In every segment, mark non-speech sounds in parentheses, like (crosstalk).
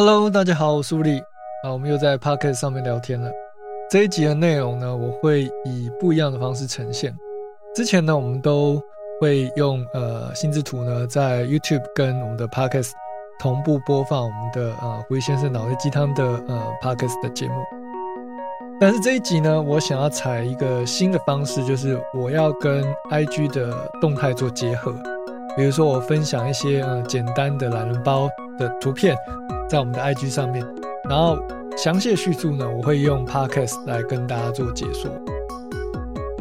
Hello，大家好，我是苏力啊，我们又在 Pocket 上面聊天了。这一集的内容呢，我会以不一样的方式呈现。之前呢，我们都会用呃心智图呢，在 YouTube 跟我们的 Pocket 同步播放我们的呃胡先生脑力鸡汤的呃 Pocket 的节目。但是这一集呢，我想要采一个新的方式，就是我要跟 IG 的动态做结合。比如说，我分享一些呃简单的懒人包的图片，在我们的 IG 上面，然后详细的叙述呢，我会用 Podcast 来跟大家做解说。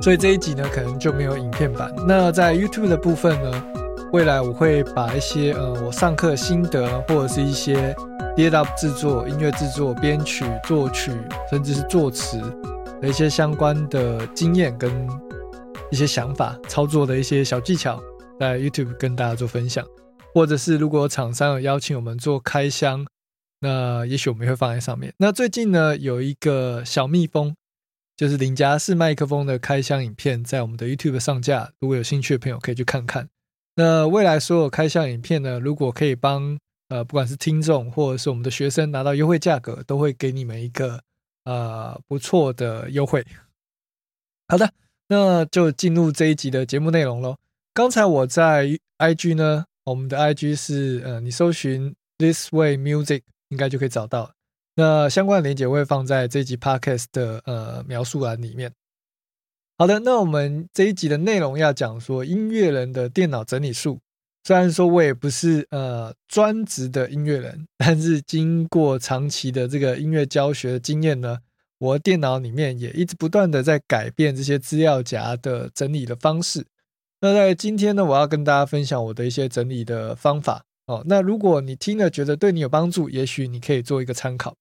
所以这一集呢，可能就没有影片版。那在 YouTube 的部分呢，未来我会把一些呃我上课心得，或者是一些 d a p 制作、音乐制作、编曲、作曲，甚至是作词的一些相关的经验跟一些想法、操作的一些小技巧。在 YouTube 跟大家做分享，或者是如果厂商有邀请我们做开箱，那也许我们会放在上面。那最近呢，有一个小蜜蜂，就是林家式麦克风的开箱影片，在我们的 YouTube 上架。如果有兴趣的朋友可以去看看。那未来所有开箱影片呢，如果可以帮呃不管是听众或者是我们的学生拿到优惠价格，都会给你们一个呃不错的优惠。好的，那就进入这一集的节目内容喽。刚才我在 IG 呢，我们的 IG 是呃，你搜寻 This Way Music 应该就可以找到。那相关的链接会放在这一集 Podcast 的呃描述栏里面。好的，那我们这一集的内容要讲说音乐人的电脑整理术。虽然说我也不是呃专职的音乐人，但是经过长期的这个音乐教学的经验呢，我电脑里面也一直不断的在改变这些资料夹的整理的方式。那在今天呢，我要跟大家分享我的一些整理的方法哦。那如果你听了觉得对你有帮助，也许你可以做一个参考。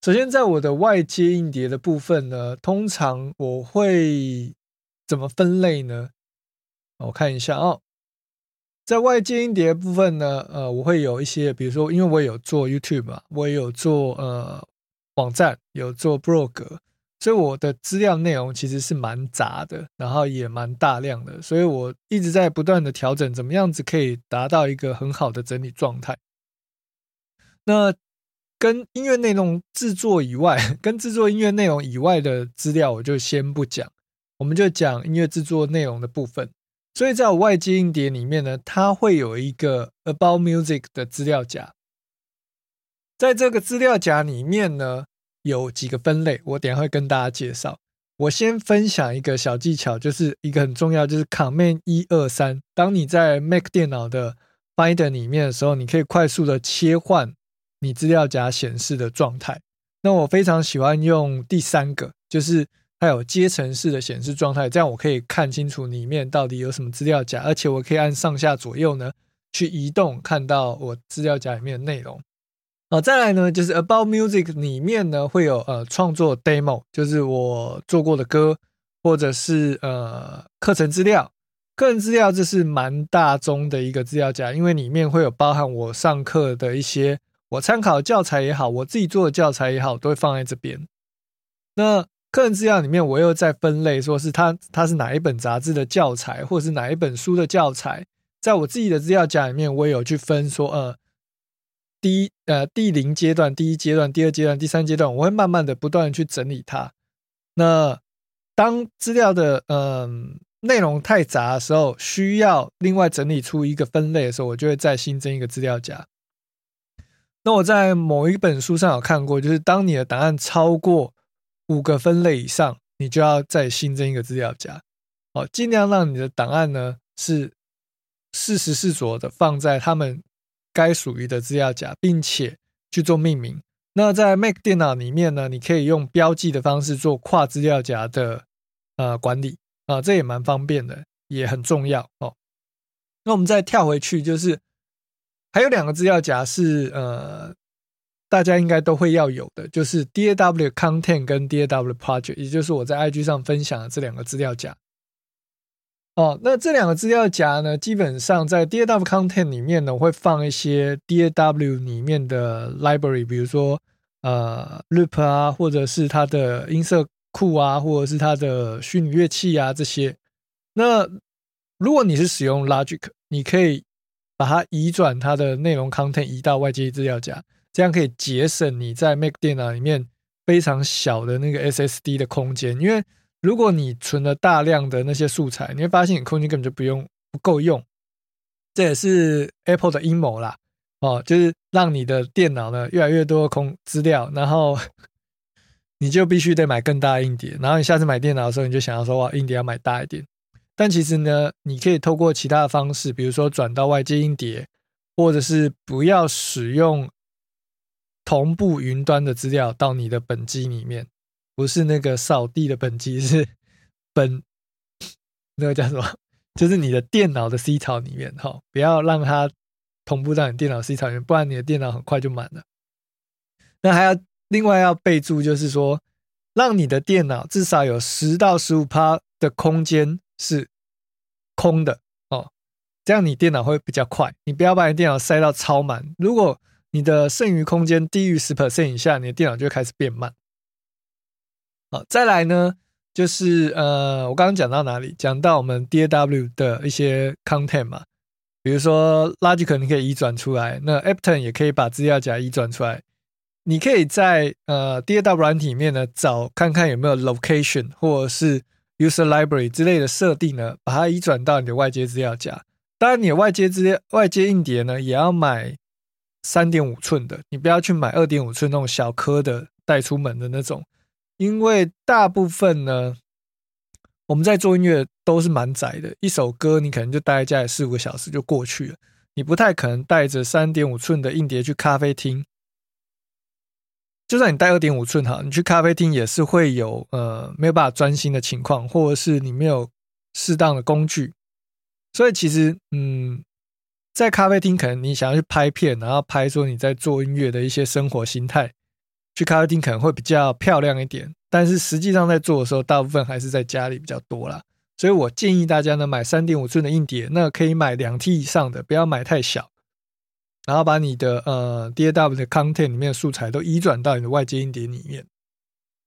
首先，在我的外接硬碟的部分呢，通常我会怎么分类呢？我看一下哦，在外接硬碟部分呢，呃，我会有一些，比如说，因为我有做 YouTube 嘛，我也有做呃网站，有做 blog。所以我的资料内容其实是蛮杂的，然后也蛮大量的，所以我一直在不断的调整，怎么样子可以达到一个很好的整理状态。那跟音乐内容制作以外，(laughs) 跟制作音乐内容以外的资料，我就先不讲，我们就讲音乐制作内容的部分。所以在我外接硬碟里面呢，它会有一个 About Music 的资料夹，在这个资料夹里面呢。有几个分类，我等下会跟大家介绍。我先分享一个小技巧，就是一个很重要，就是 Command 一二三。当你在 Mac 电脑的 Finder 里面的时候，你可以快速的切换你资料夹显示的状态。那我非常喜欢用第三个，就是它有阶层式的显示状态，这样我可以看清楚里面到底有什么资料夹，而且我可以按上下左右呢去移动，看到我资料夹里面的内容。啊，再来呢，就是 About Music 里面呢会有呃创作 Demo，就是我做过的歌，或者是呃课程资料。课程资料这是蛮大宗的一个资料夹，因为里面会有包含我上课的一些我参考教材也好，我自己做的教材也好，都会放在这边。那课程资料里面我又在分类，说是它它是哪一本杂志的教材，或者是哪一本书的教材，在我自己的资料夹里面，我也有去分说呃。第一，呃，第零阶段、第一阶段、第二阶段、第三阶段，我会慢慢的、不断的去整理它。那当资料的嗯内容太杂的时候，需要另外整理出一个分类的时候，我就会再新增一个资料夹。那我在某一本书上有看过，就是当你的档案超过五个分类以上，你就要再新增一个资料夹。哦，尽量让你的档案呢是适时适所的放在他们。该属于的资料夹，并且去做命名。那在 Mac 电脑里面呢，你可以用标记的方式做跨资料夹的呃管理啊，这也蛮方便的，也很重要哦。那我们再跳回去，就是还有两个资料夹是呃大家应该都会要有的，就是 DAW Content 跟 DAW Project，也就是我在 IG 上分享的这两个资料夹。哦，那这两个资料夹呢，基本上在 DAW Content 里面呢，会放一些 DAW 里面的 library，比如说呃 Loop 啊，或者是它的音色库啊，或者是它的虚拟乐器啊这些。那如果你是使用 Logic，你可以把它移转它的内容 content 移到外接资料夹，这样可以节省你在 Mac 电脑里面非常小的那个 SSD 的空间。因为如果你存了大量的那些素材，你会发现你空间根本就不用不够用。这也是 Apple 的阴谋啦，哦，就是让你的电脑呢越来越多空资料，然后 (laughs) 你就必须得买更大硬碟，然后你下次买电脑的时候，你就想要说哇，硬碟要买大一点。但其实呢，你可以透过其他的方式，比如说转到外接硬碟，或者是不要使用同步云端的资料到你的本机里面，不是那个扫地的本机，是本那个叫什么？就是你的电脑的 C 槽里面，哈，不要让它同步到你电脑 C 槽里面，不然你的电脑很快就满了。那还要另外要备注，就是说，让你的电脑至少有十到十五趴的空间。是空的哦，这样你电脑会比较快。你不要把你电脑塞到超满。如果你的剩余空间低于十 percent 以下，你的电脑就开始变慢。好，再来呢，就是呃，我刚刚讲到哪里？讲到我们 DAW 的一些 content 嘛，比如说 Logic 你可以移转出来，那 Apton 也可以把资料夹移转出来。你可以在呃 DAW 软体里面呢找看看有没有 location 或者是。User Library 之类的设定呢，把它移转到你的外接资料夹。当然，你的外接资料、外接硬碟呢，也要买三点五寸的，你不要去买二点五寸那种小颗的带出门的那种，因为大部分呢，我们在做音乐都是蛮窄的，一首歌你可能就待在家里四五个小时就过去了，你不太可能带着三点五寸的硬碟去咖啡厅。就算你带二点五寸哈，你去咖啡厅也是会有呃没有办法专心的情况，或者是你没有适当的工具，所以其实嗯，在咖啡厅可能你想要去拍片，然后拍说你在做音乐的一些生活心态，去咖啡厅可能会比较漂亮一点，但是实际上在做的时候，大部分还是在家里比较多啦。所以我建议大家呢买三点五寸的硬碟，那可以买两 T 以上的，不要买太小。然后把你的呃 DAW 的 content 里面的素材都移转到你的外接音碟里面。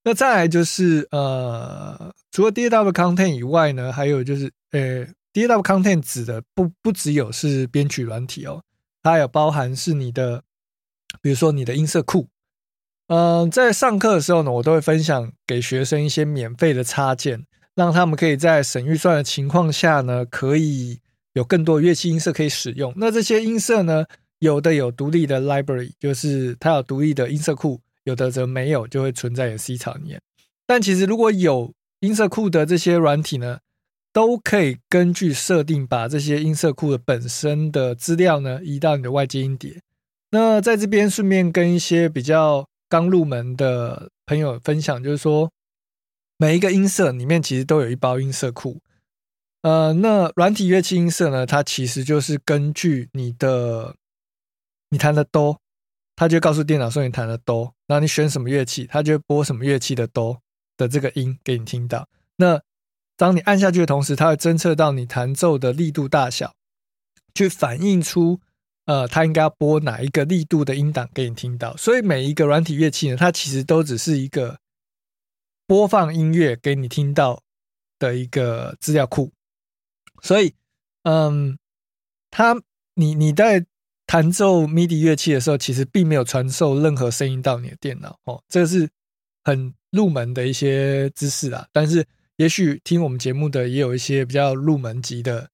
那再来就是呃，除了 DAW content 以外呢，还有就是呃，DAW content 指的不不只有是编曲软体哦，它有包含是你的，比如说你的音色库。嗯，在上课的时候呢，我都会分享给学生一些免费的插件，让他们可以在省预算的情况下呢，可以有更多乐器音色可以使用。那这些音色呢？有的有独立的 library，就是它有独立的音色库；有的则没有，就会存在有 C 槽里面。但其实如果有音色库的这些软体呢，都可以根据设定把这些音色库的本身的资料呢移到你的外接音碟。那在这边顺便跟一些比较刚入门的朋友分享，就是说每一个音色里面其实都有一包音色库。呃，那软体乐器音色呢，它其实就是根据你的。你弹的哆，它就告诉电脑说你弹的哆，然后你选什么乐器，它就会播什么乐器的哆的这个音给你听到。那当你按下去的同时，它会侦测到你弹奏的力度大小，去反映出呃它应该要播哪一个力度的音档给你听到。所以每一个软体乐器呢，它其实都只是一个播放音乐给你听到的一个资料库。所以，嗯，它你你在。弹奏 MIDI 乐器的时候，其实并没有传授任何声音到你的电脑哦，这是很入门的一些知识啊。但是，也许听我们节目的也有一些比较入门级的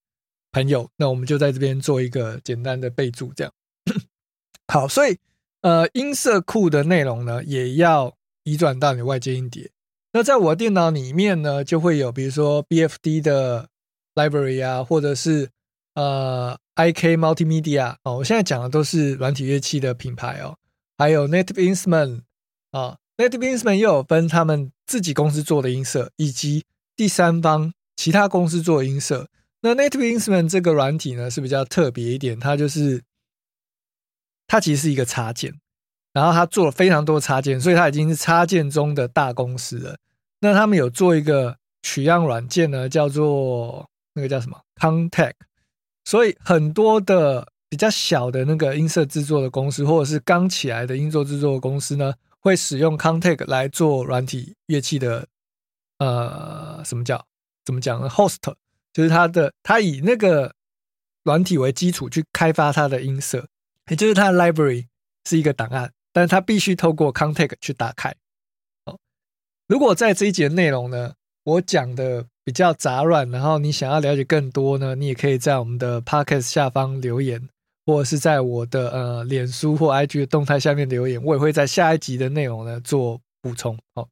朋友，那我们就在这边做一个简单的备注，这样。(coughs) 好，所以呃，音色库的内容呢，也要移转到你外接音碟。那在我电脑里面呢，就会有比如说 BFD 的 library 啊，或者是呃。I.K. Multimedia 哦，我现在讲的都是软体乐器的品牌哦，还有 Native Instrument 啊，Native Instrument 又有分他们自己公司做的音色，以及第三方其他公司做的音色。那 Native Instrument 这个软体呢是比较特别一点，它就是它其实是一个插件，然后它做了非常多插件，所以它已经是插件中的大公司了。那他们有做一个取样软件呢，叫做那个叫什么 Contact。所以很多的比较小的那个音色制作的公司，或者是刚起来的音作制作的公司呢，会使用 Contact 来做软体乐器的，呃，什么叫怎么讲呢？Host 就是它的，它以那个软体为基础去开发它的音色，也就是它的 library 是一个档案，但是它必须透过 Contact 去打开。哦，如果在这一节内容呢，我讲的比较杂乱，然后你想要了解更多呢，你也可以在我们的 Podcast 下方留言，或者是在我的呃脸书或 IG 的动态下面留言，我也会在下一集的内容呢做补充。好，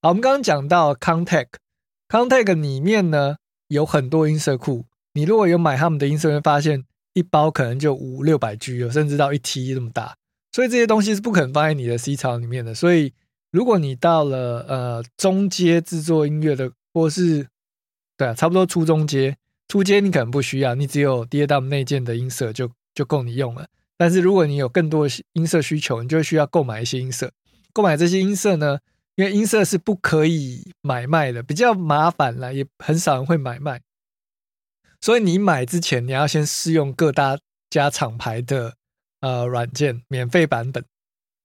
好，我们刚刚讲到 Contact，Contact 里面呢有很多音色库。你如果有买他们的音色，会发现一包可能就五六百 G，有甚至到一 T 这么大，所以这些东西是不可能放在你的 C 槽里面的。所以如果你到了呃中阶制作音乐的，或是对啊，差不多初中阶，初阶你可能不需要，你只有 DAW 内建的音色就就够你用了。但是如果你有更多的音色需求，你就需要购买一些音色。购买这些音色呢，因为音色是不可以买卖的，比较麻烦啦，也很少人会买卖。所以你买之前，你要先试用各大家厂牌的呃软件免费版本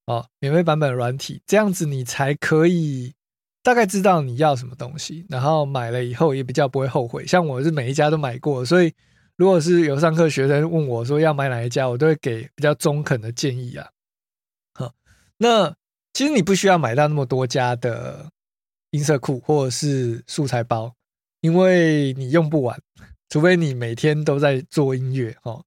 哦，免费版本软体，这样子你才可以大概知道你要什么东西，然后买了以后也比较不会后悔。像我是每一家都买过，所以如果是有上课学生问我说要买哪一家，我都会给比较中肯的建议啊。好，那其实你不需要买到那么多家的音色库或者是素材包，因为你用不完。除非你每天都在做音乐哦，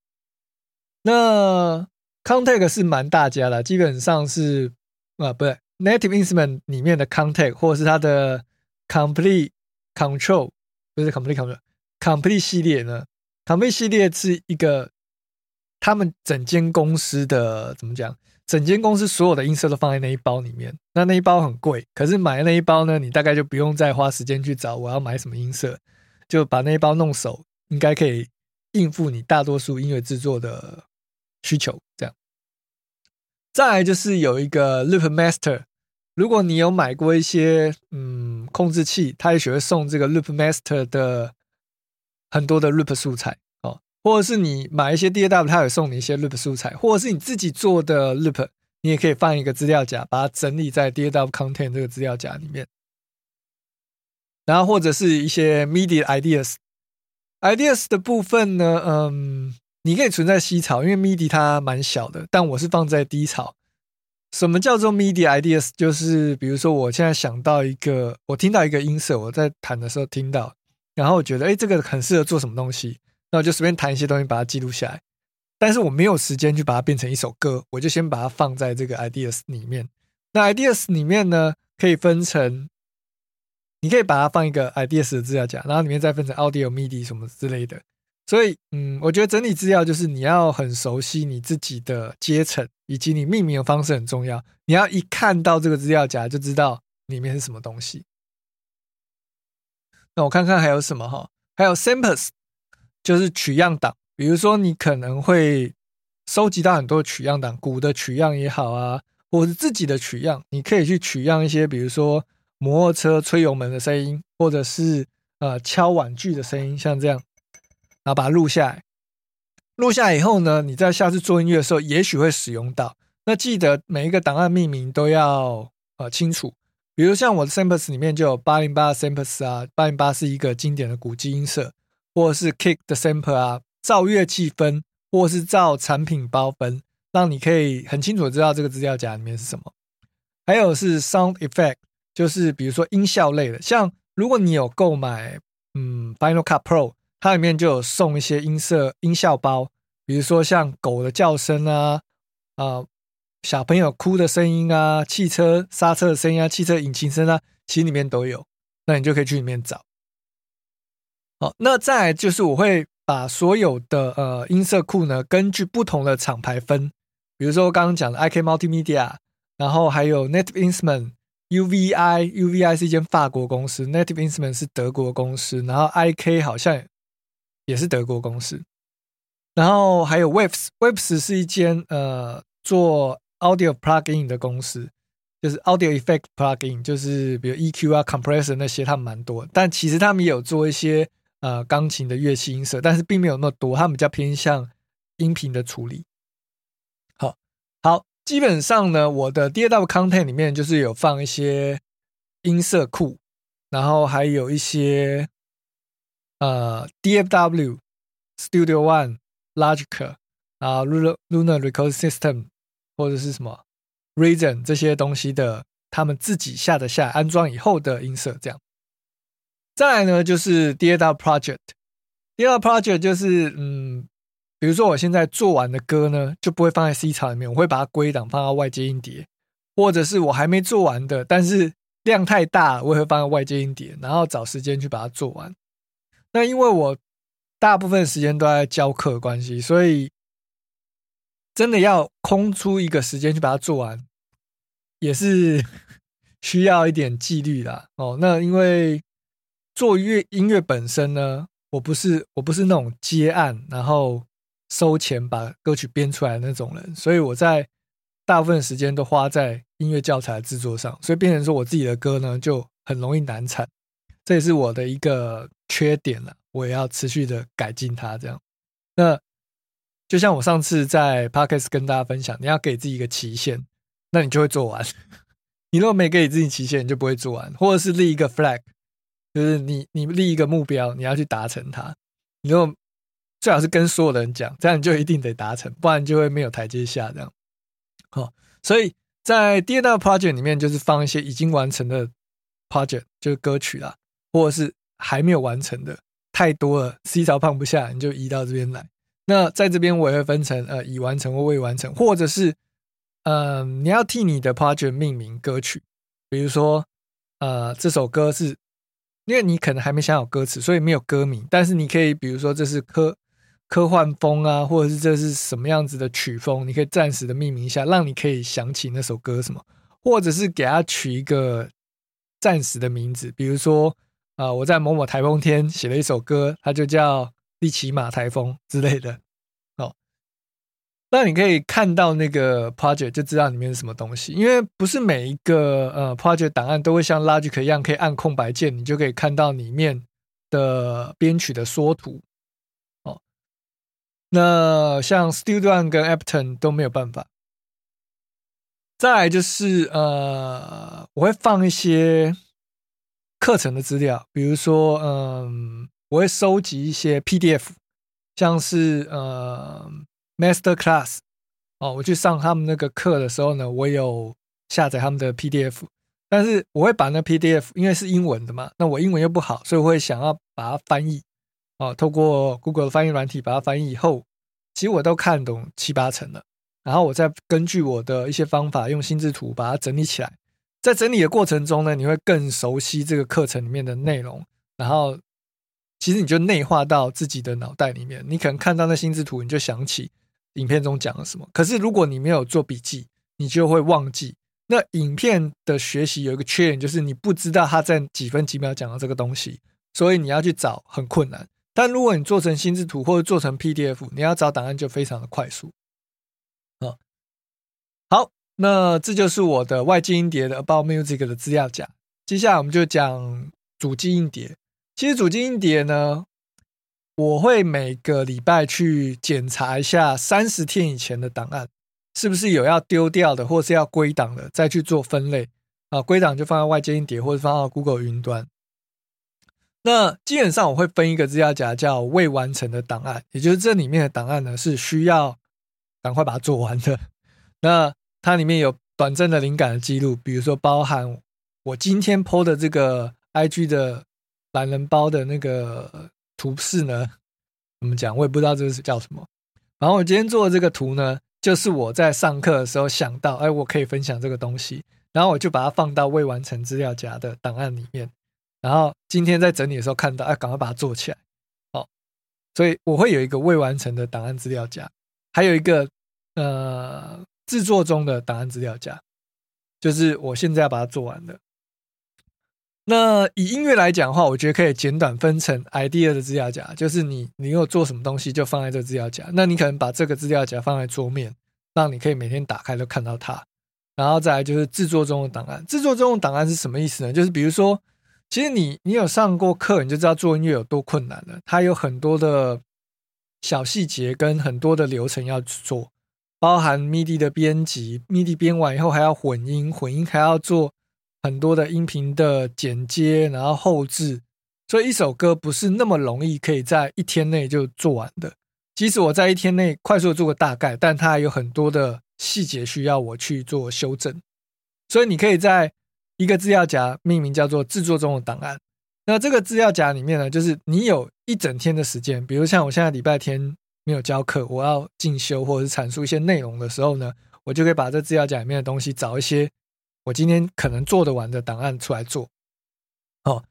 那 Contact 是蛮大家的，基本上是啊，不对，Native Instrument 里面的 Contact 或者是它的 Complete Control，不是 Complete Control，Complete 系列呢？Complete 系列是一个他们整间公司的怎么讲？整间公司所有的音色都放在那一包里面，那那一包很贵，可是买那一包呢，你大概就不用再花时间去找我要买什么音色，就把那一包弄熟。应该可以应付你大多数音乐制作的需求。这样，再来就是有一个 Loop Master。如果你有买过一些嗯控制器，它也许会送这个 Loop Master 的很多的 Loop 素材，或者是你买一些 DAW，它有送你一些 Loop 素材，或者是你自己做的 Loop，你也可以放一个资料夹，把它整理在 DAW Content 这个资料夹里面。然后或者是一些 MIDI ideas。Ideas 的部分呢，嗯，你可以存在 C 槽，因为 MIDI 它蛮小的，但我是放在 D 槽。什么叫做 MIDI Ideas？就是比如说，我现在想到一个，我听到一个音色，我在弹的时候听到，然后我觉得，哎，这个很适合做什么东西，那我就随便弹一些东西，把它记录下来。但是我没有时间去把它变成一首歌，我就先把它放在这个 Ideas 里面。那 Ideas 里面呢，可以分成。你可以把它放一个 ideas 的资料夹，然后里面再分成 audio、midi 什么之类的。所以，嗯，我觉得整理资料就是你要很熟悉你自己的阶层，以及你命名的方式很重要。你要一看到这个资料夹就知道里面是什么东西。那我看看还有什么哈？还有 samples，就是取样档。比如说，你可能会收集到很多取样档，鼓的取样也好啊，或者自己的取样，你可以去取样一些，比如说。摩托车吹油门的声音，或者是呃敲碗具的声音，像这样，然后把它录下来。录下来以后呢，你在下次做音乐的时候，也许会使用到。那记得每一个档案命名都要呃清楚。比如像我的 samples 里面就有八零八 samples 啊，八零八是一个经典的古基音色，或是 kick the sample 啊，照乐器分，或是照产品包分，让你可以很清楚知道这个资料夹里面是什么。还有是 sound effect。就是比如说音效类的，像如果你有购买嗯 Final Cut Pro，它里面就有送一些音色音效包，比如说像狗的叫声啊，啊小朋友哭的声音啊，汽车刹车的声音啊，汽车引擎声啊，其实里面都有，那你就可以去里面找。那再来就是我会把所有的呃音色库呢，根据不同的厂牌分，比如说刚刚讲的 IK Multimedia，然后还有 Native Instrument。UVI UVI 是一间法国公司，Native Instrument 是德国公司，然后 IK 好像也是德国公司，然后还有 Waves，Waves 是一间呃做 Audio Plugin 的公司，就是 Audio Effect Plugin，就是比如 EQ 啊、Compressor 那些，他们蛮多，但其实他们也有做一些呃钢琴的乐器音色，但是并没有那么多，他们比较偏向音频的处理。好，好。基本上呢，我的 DAW content 里面就是有放一些音色库，然后还有一些呃 DFW Studio One Logic 啊，Lunar Lunar Record System 或者是什么 Reason 这些东西的，他们自己下的下安装以后的音色这样。再来呢，就是第二大 project，第二 project 就是嗯，比如说我现在做完的歌呢，就不会放在 C 槽里面，我会把它归档放到外接音碟，或者是我还没做完的，但是量太大，我也会放在外接音碟，然后找时间去把它做完。那因为我大部分时间都在教课关系，所以真的要空出一个时间去把它做完，也是需要一点纪律啦哦。那因为做乐音乐本身呢，我不是我不是那种接案然后收钱把歌曲编出来的那种人，所以我在大部分时间都花在音乐教材制作上，所以变成说我自己的歌呢就很容易难产，这也是我的一个缺点了，我也要持续的改进它。这样，那就像我上次在 Podcast 跟大家分享，你要给自己一个期限，那你就会做完；(laughs) 你如果没给自己期限，你就不会做完，或者是立一个 flag。就是你，你立一个目标，你要去达成它。你就最好是跟所有的人讲，这样你就一定得达成，不然就会没有台阶下。这样，好，所以在第二大 project 里面，就是放一些已经完成的 project，就是歌曲啦，或者是还没有完成的，太多了，C 槽放不下，你就移到这边来。那在这边我也会分成呃已完成或未完成，或者是嗯你要替你的 project 命名歌曲，比如说呃这首歌是。因为你可能还没想好歌词，所以没有歌名。但是你可以，比如说这是科科幻风啊，或者是这是什么样子的曲风，你可以暂时的命名一下，让你可以想起那首歌什么，或者是给它取一个暂时的名字，比如说啊，我在某某台风天写了一首歌，它就叫利奇马台风之类的。那你可以看到那个 project 就知道里面是什么东西，因为不是每一个呃 project 档案都会像 Logic 一样可以按空白键，你就可以看到里面的编曲的缩图。哦，那像 Studio One 跟 Appton 都没有办法。再来就是呃，我会放一些课程的资料，比如说嗯，我会收集一些 PDF，像是呃。Master Class，哦，我去上他们那个课的时候呢，我有下载他们的 PDF，但是我会把那 PDF，因为是英文的嘛，那我英文又不好，所以我会想要把它翻译，哦，透过 Google 的翻译软体把它翻译以后，其实我都看懂七八成了，然后我再根据我的一些方法，用心智图把它整理起来，在整理的过程中呢，你会更熟悉这个课程里面的内容，然后其实你就内化到自己的脑袋里面，你可能看到那心智图，你就想起。影片中讲了什么？可是如果你没有做笔记，你就会忘记。那影片的学习有一个缺点，就是你不知道他在几分几秒讲到这个东西，所以你要去找很困难。但如果你做成心智图或者做成 PDF，你要找档案就非常的快速。啊，好，那这就是我的外接音碟的 About Music 的资料夹。接下来我们就讲主机音碟。其实主机音碟呢。我会每个礼拜去检查一下三十天以前的档案，是不是有要丢掉的，或是要归档的，再去做分类啊。归档就放在外接音碟，或者放到 Google 云端。那基本上我会分一个资料夹叫未完成的档案，也就是这里面的档案呢是需要赶快把它做完的。(laughs) 那它里面有短暂的灵感的记录，比如说包含我今天 PO 的这个 IG 的懒人包的那个。图示呢？怎么讲？我也不知道这是叫什么。然后我今天做的这个图呢，就是我在上课的时候想到，哎，我可以分享这个东西，然后我就把它放到未完成资料夹的档案里面。然后今天在整理的时候看到，哎，赶快把它做起来。好，所以我会有一个未完成的档案资料夹，还有一个呃制作中的档案资料夹，就是我现在要把它做完的。那以音乐来讲的话，我觉得可以简短分成 idea 的资料夹，就是你你有做什么东西就放在这个资料夹。那你可能把这个资料夹放在桌面，让你可以每天打开都看到它。然后再来就是制作中的档案，制作中的档案是什么意思呢？就是比如说，其实你你有上过课，你就知道做音乐有多困难了。它有很多的小细节跟很多的流程要做，包含 MIDI 的编辑，MIDI 编完以后还要混音，混音还要做。很多的音频的剪接，然后后置，所以一首歌不是那么容易可以在一天内就做完的。即使我在一天内快速做个大概，但它还有很多的细节需要我去做修正。所以你可以在一个资料夹命名叫做“制作中的档案”。那这个资料夹里面呢，就是你有一整天的时间，比如像我现在礼拜天没有教课，我要进修或者是阐述一些内容的时候呢，我就可以把这资料夹里面的东西找一些我今天可能做得完的档案出来做。哦，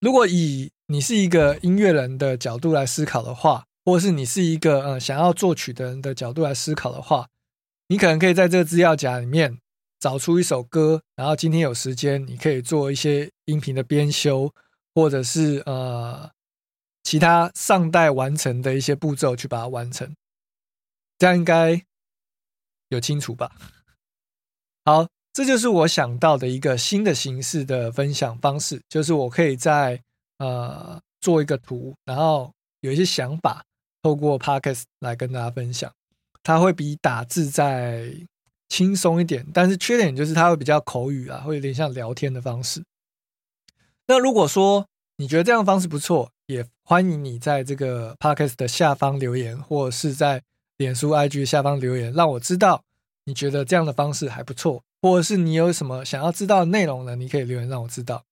如果以你是一个音乐人的角度来思考的话，或是你是一个呃想要作曲的人的角度来思考的话，你可能可以在这个资料夹里面找出一首歌，然后今天有时间，你可以做一些音频的编修。或者是呃其他尚待完成的一些步骤去把它完成，这样应该有清楚吧？(laughs) 好，这就是我想到的一个新的形式的分享方式，就是我可以在呃做一个图，然后有一些想法，透过 Podcast 来跟大家分享。它会比打字再轻松一点，但是缺点就是它会比较口语啊，会有点像聊天的方式。那如果说你觉得这样的方式不错，也欢迎你在这个 podcast 的下方留言，或者是在脸书 IG 下方留言，让我知道你觉得这样的方式还不错，或者是你有什么想要知道的内容呢？你可以留言让我知道。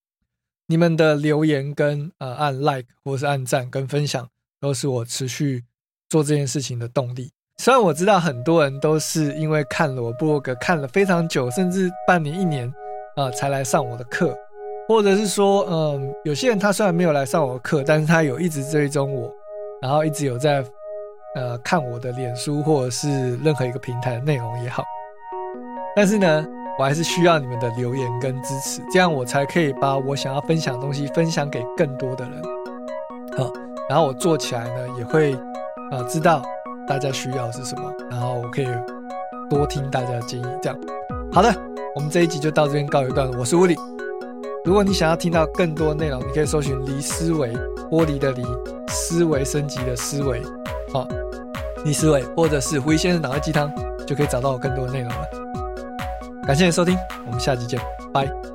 你们的留言跟呃按 like 或是按赞跟分享，都是我持续做这件事情的动力。虽然我知道很多人都是因为看了我部落格看了非常久，甚至半年一年啊，才来上我的课。或者是说，嗯，有些人他虽然没有来上我的课，但是他有一直追踪我，然后一直有在，呃，看我的脸书或者是任何一个平台的内容也好。但是呢，我还是需要你们的留言跟支持，这样我才可以把我想要分享的东西分享给更多的人。好，然后我做起来呢，也会，呃，知道大家需要是什么，然后我可以多听大家的建议。这样，好的，我们这一集就到这边告一段落。我是物理。如果你想要听到更多内容，你可以搜寻“离思维”，玻璃的离，思维升级的思维，好，离思维，或者是胡先生脑袋鸡汤，就可以找到我更多的内容了。感谢你收听，我们下期见，拜。